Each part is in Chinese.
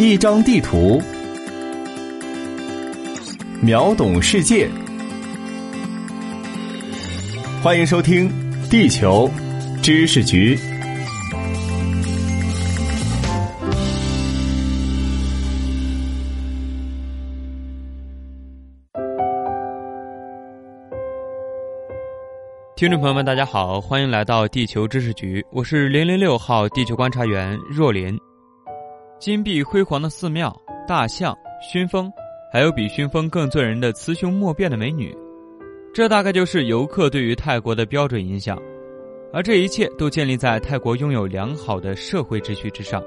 一张地图，秒懂世界。欢迎收听《地球知识局》。听众朋友们，大家好，欢迎来到地球知识局，我是零零六号地球观察员若琳。金碧辉煌的寺庙、大象、熏风，还有比熏风更醉人的雌雄莫辨的美女，这大概就是游客对于泰国的标准印象。而这一切都建立在泰国拥有良好的社会秩序之上。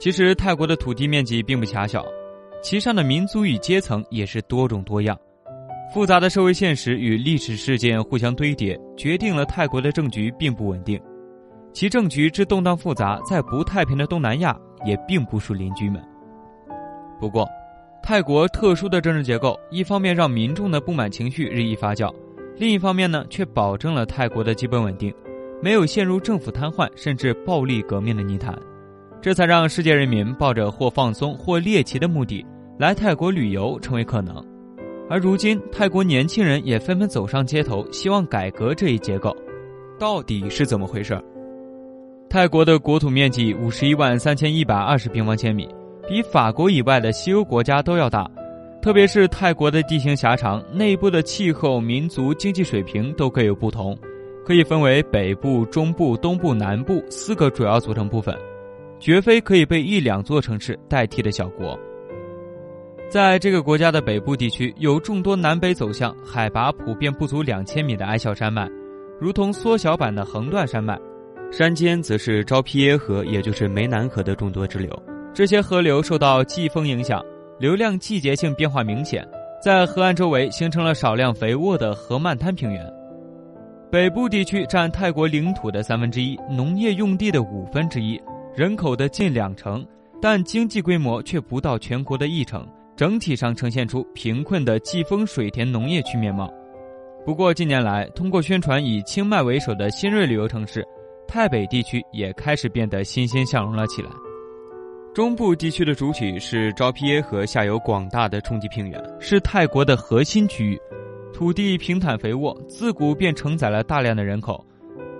其实，泰国的土地面积并不狭小，其上的民族与阶层也是多种多样。复杂的社会现实与历史事件互相堆叠，决定了泰国的政局并不稳定。其政局之动荡复杂，在不太平的东南亚也并不输邻居们。不过，泰国特殊的政治结构，一方面让民众的不满情绪日益发酵，另一方面呢，却保证了泰国的基本稳定，没有陷入政府瘫痪甚至暴力革命的泥潭。这才让世界人民抱着或放松或猎奇的目的来泰国旅游成为可能。而如今，泰国年轻人也纷纷走上街头，希望改革这一结构，到底是怎么回事？泰国的国土面积五十一万三千一百二十平方千米，比法国以外的西欧国家都要大。特别是泰国的地形狭长，内部的气候、民族、经济水平都各有不同，可以分为北部、中部、东部、南部四个主要组成部分，绝非可以被一两座城市代替的小国。在这个国家的北部地区，有众多南北走向、海拔普遍不足两千米的矮小山脉，如同缩小版的横断山脉；山间则是昭披耶河，也就是湄南河的众多支流。这些河流受到季风影响，流量季节性变化明显，在河岸周围形成了少量肥沃的河漫滩平原。北部地区占泰国领土的三分之一，农业用地的五分之一，人口的近两成，但经济规模却不到全国的一成。整体上呈现出贫困的季风水田农业区面貌。不过近年来，通过宣传以清迈为首的新锐旅游城市，泰北地区也开始变得欣欣向荣了起来。中部地区的主体是昭披耶河下游广大的冲积平原，是泰国的核心区域，土地平坦肥沃，自古便承载了大量的人口。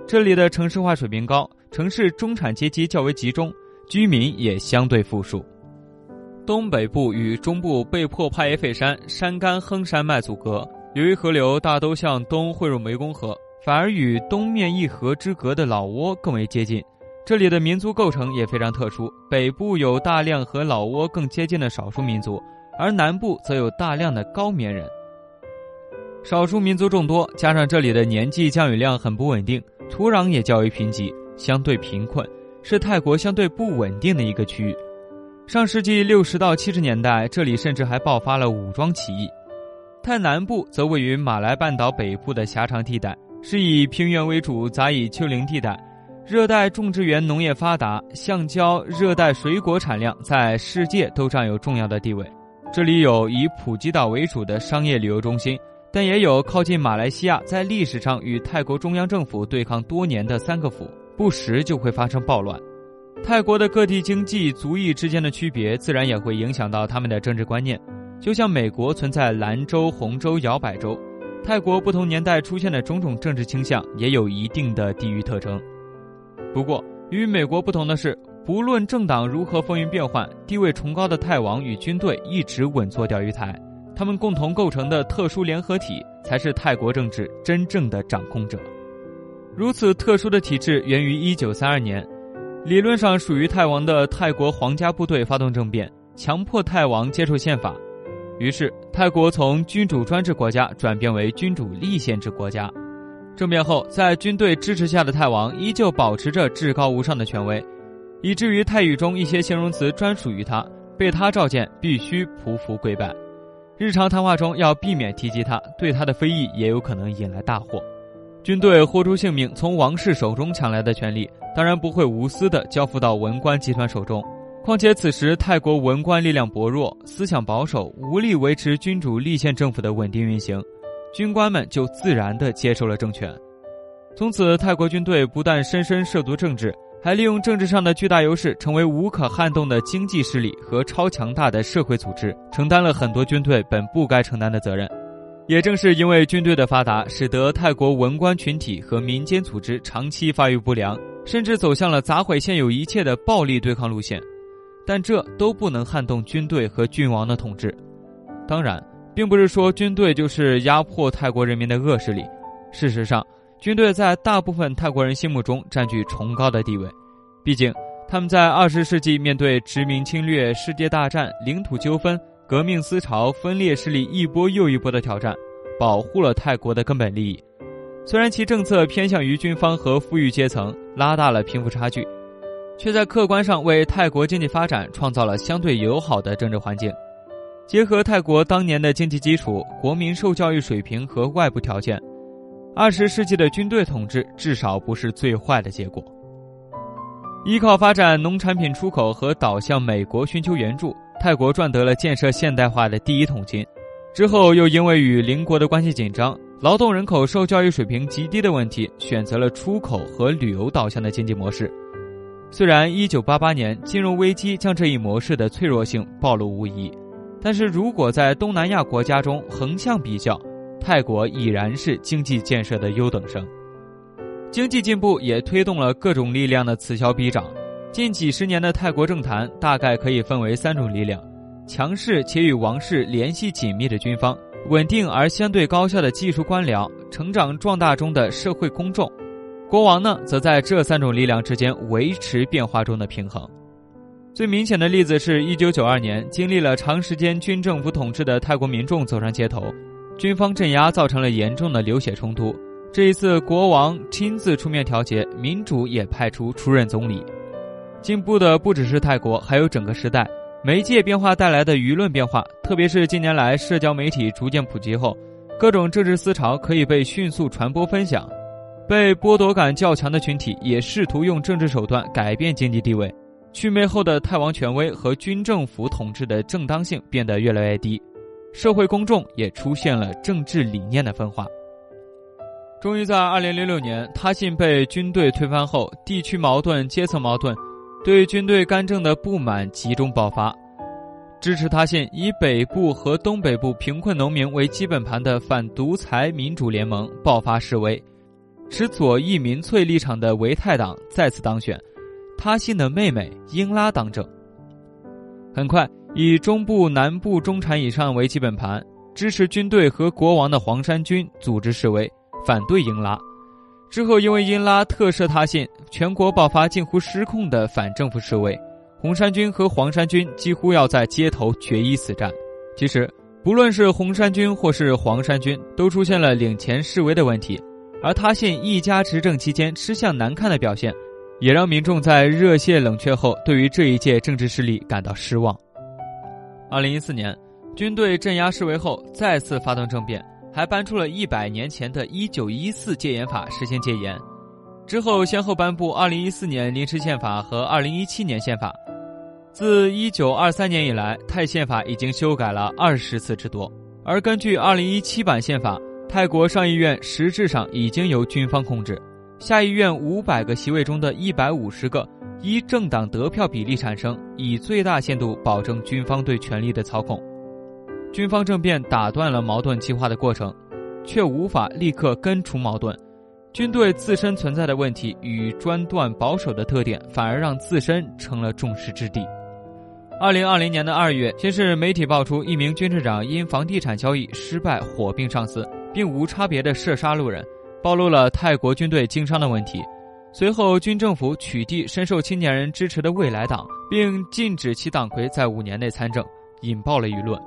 这里的城市化水平高，城市中产阶级较为集中，居民也相对富庶。东北部与中部被迫派耶费山山干亨山脉阻隔，由于河流大都向东汇入湄公河，反而与东面一河之隔的老挝更为接近。这里的民族构成也非常特殊，北部有大量和老挝更接近的少数民族，而南部则有大量的高棉人。少数民族众多，加上这里的年纪降雨量很不稳定，土壤也较为贫瘠，相对贫困，是泰国相对不稳定的一个区域。上世纪六十到七十年代，这里甚至还爆发了武装起义。泰南部则位于马来半岛北部的狭长地带，是以平原为主，杂以丘陵地带。热带种植园农业发达，橡胶、热带水果产量在世界都占有重要的地位。这里有以普吉岛为主的商业旅游中心，但也有靠近马来西亚，在历史上与泰国中央政府对抗多年的三个府，不时就会发生暴乱。泰国的各地经济族裔之间的区别，自然也会影响到他们的政治观念。就像美国存在蓝州、红州、摇摆州，泰国不同年代出现的种种政治倾向，也有一定的地域特征。不过，与美国不同的是，不论政党如何风云变幻，地位崇高的泰王与军队一直稳坐钓鱼台，他们共同构成的特殊联合体，才是泰国政治真正的掌控者。如此特殊的体制，源于一九三二年。理论上属于泰王的泰国皇家部队发动政变，强迫泰王接受宪法，于是泰国从君主专制国家转变为君主立宪制国家。政变后，在军队支持下的泰王依旧保持着至高无上的权威，以至于泰语中一些形容词专属于他，被他召见必须匍匐跪拜，日常谈话中要避免提及他，对他的非议也有可能引来大祸。军队豁出性命从王室手中抢来的权力，当然不会无私的交付到文官集团手中。况且此时泰国文官力量薄弱，思想保守，无力维持君主立宪政府的稳定运行，军官们就自然地接受了政权。从此，泰国军队不但深深涉足政治，还利用政治上的巨大优势，成为无可撼动的经济势力和超强大的社会组织，承担了很多军队本不该承担的责任。也正是因为军队的发达，使得泰国文官群体和民间组织长期发育不良，甚至走向了砸毁现有一切的暴力对抗路线。但这都不能撼动军队和郡王的统治。当然，并不是说军队就是压迫泰国人民的恶势力。事实上，军队在大部分泰国人心目中占据崇高的地位，毕竟他们在二十世纪面对殖民侵略、世界大战、领土纠纷、革命思潮、分裂势力一波又一波的挑战，保护了泰国的根本利益。虽然其政策偏向于军方和富裕阶层，拉大了贫富差距，却在客观上为泰国经济发展创造了相对友好的政治环境。结合泰国当年的经济基础、国民受教育水平和外部条件。二十世纪的军队统治至少不是最坏的结果。依靠发展农产品出口和倒向美国寻求援助，泰国赚得了建设现代化的第一桶金。之后又因为与邻国的关系紧张、劳动人口受教育水平极低的问题，选择了出口和旅游导向的经济模式。虽然1988年金融危机将这一模式的脆弱性暴露无遗，但是如果在东南亚国家中横向比较，泰国已然是经济建设的优等生，经济进步也推动了各种力量的此消彼长。近几十年的泰国政坛大概可以分为三种力量：强势且与王室联系紧密的军方，稳定而相对高效的技术官僚，成长壮大中的社会公众。国王呢，则在这三种力量之间维持变化中的平衡。最明显的例子是一九九二年，经历了长时间军政府统治的泰国民众走上街头。军方镇压造成了严重的流血冲突。这一次，国王亲自出面调解，民主也派出出任总理。进步的不只是泰国，还有整个时代。媒介变化带来的舆论变化，特别是近年来社交媒体逐渐普及后，各种政治思潮可以被迅速传播分享。被剥夺感较强的群体也试图用政治手段改变经济地位。去魅后的泰王权威和军政府统治的正当性变得越来越低。社会公众也出现了政治理念的分化。终于在二零零六年，他信被军队推翻后，地区矛盾、阶层矛盾，对军队干政的不满集中爆发。支持他信以北部和东北部贫困农民为基本盘的反独裁民主联盟爆发示威，使左翼民粹立场的维泰党再次当选，他信的妹妹英拉当政。很快。以中部、南部中产以上为基本盘，支持军队和国王的黄山军组织示威，反对英拉。之后，因为英拉特赦他信，全国爆发近乎失控的反政府示威，红山军和黄山军几乎要在街头决一死战。其实，不论是红山军或是黄山军，都出现了领钱示威的问题。而他信一家执政期间吃相难看的表现，也让民众在热血冷却后，对于这一届政治势力感到失望。二零一四年，军队镇压示威后，再次发动政变，还搬出了一百年前的一九一四戒严法实行戒严。之后，先后颁布二零一四年临时宪法和二零一七年宪法。自一九二三年以来，泰宪法已经修改了二十次之多。而根据二零一七版宪法，泰国上议院实质上已经由军方控制，下议院五百个席位中的一百五十个。依政党得票比例产生，以最大限度保证军方对权力的操控。军方政变打断了矛盾激化的过程，却无法立刻根除矛盾。军队自身存在的问题与专断保守的特点，反而让自身成了众矢之的。二零二零年的二月，先是媒体爆出一名军事长因房地产交易失败火并上司，并无差别的射杀路人，暴露了泰国军队经商的问题。随后，军政府取缔深受青年人支持的未来党，并禁止其党魁在五年内参政，引爆了舆论。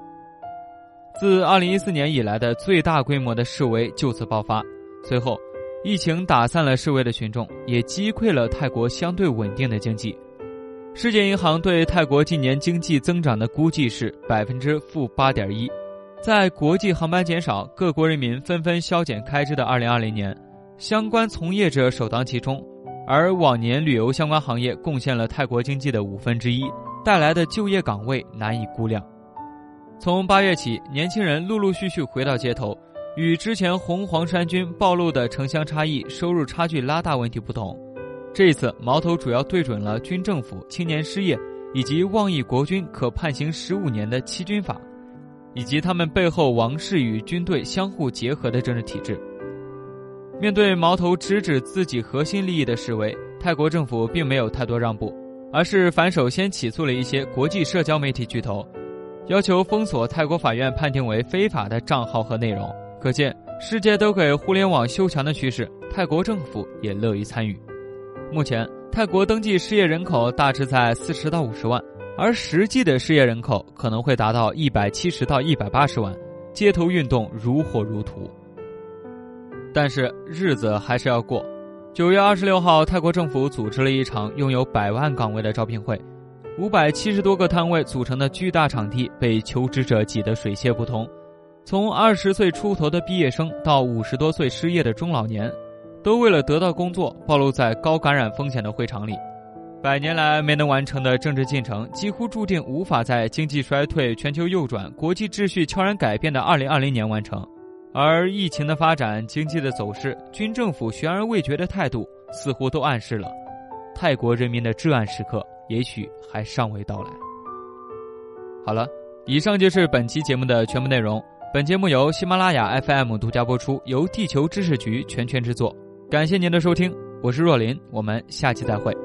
自2014年以来的最大规模的示威就此爆发。随后，疫情打散了示威的群众，也击溃了泰国相对稳定的经济。世界银行对泰国近年经济增长的估计是百分之负八点一。在国际航班减少、各国人民纷纷削减开支的2020年，相关从业者首当其冲。而往年旅游相关行业贡献了泰国经济的五分之一，带来的就业岗位难以估量。从八月起，年轻人陆陆续续回到街头，与之前红黄衫军暴露的城乡差异、收入差距拉大问题不同，这一次，矛头主要对准了军政府、青年失业以及妄议国军可判刑十五年的七军法，以及他们背后王室与军队相互结合的政治体制。面对矛头直指自己核心利益的示威，泰国政府并没有太多让步，而是反手先起诉了一些国际社交媒体巨头，要求封锁泰国法院判定为非法的账号和内容。可见，世界都给互联网修墙的趋势，泰国政府也乐于参与。目前，泰国登记失业人口大致在四十到五十万，而实际的失业人口可能会达到一百七十到一百八十万，街头运动如火如荼。但是日子还是要过。九月二十六号，泰国政府组织了一场拥有百万岗位的招聘会，五百七十多个摊位组成的巨大场地被求职者挤得水泄不通。从二十岁出头的毕业生到五十多岁失业的中老年，都为了得到工作，暴露在高感染风险的会场里。百年来没能完成的政治进程，几乎注定无法在经济衰退、全球右转、国际秩序悄然改变的二零二零年完成。而疫情的发展、经济的走势、军政府悬而未决的态度，似乎都暗示了泰国人民的至暗时刻也许还尚未到来。好了，以上就是本期节目的全部内容。本节目由喜马拉雅 FM 独家播出，由地球知识局全权制作。感谢您的收听，我是若琳，我们下期再会。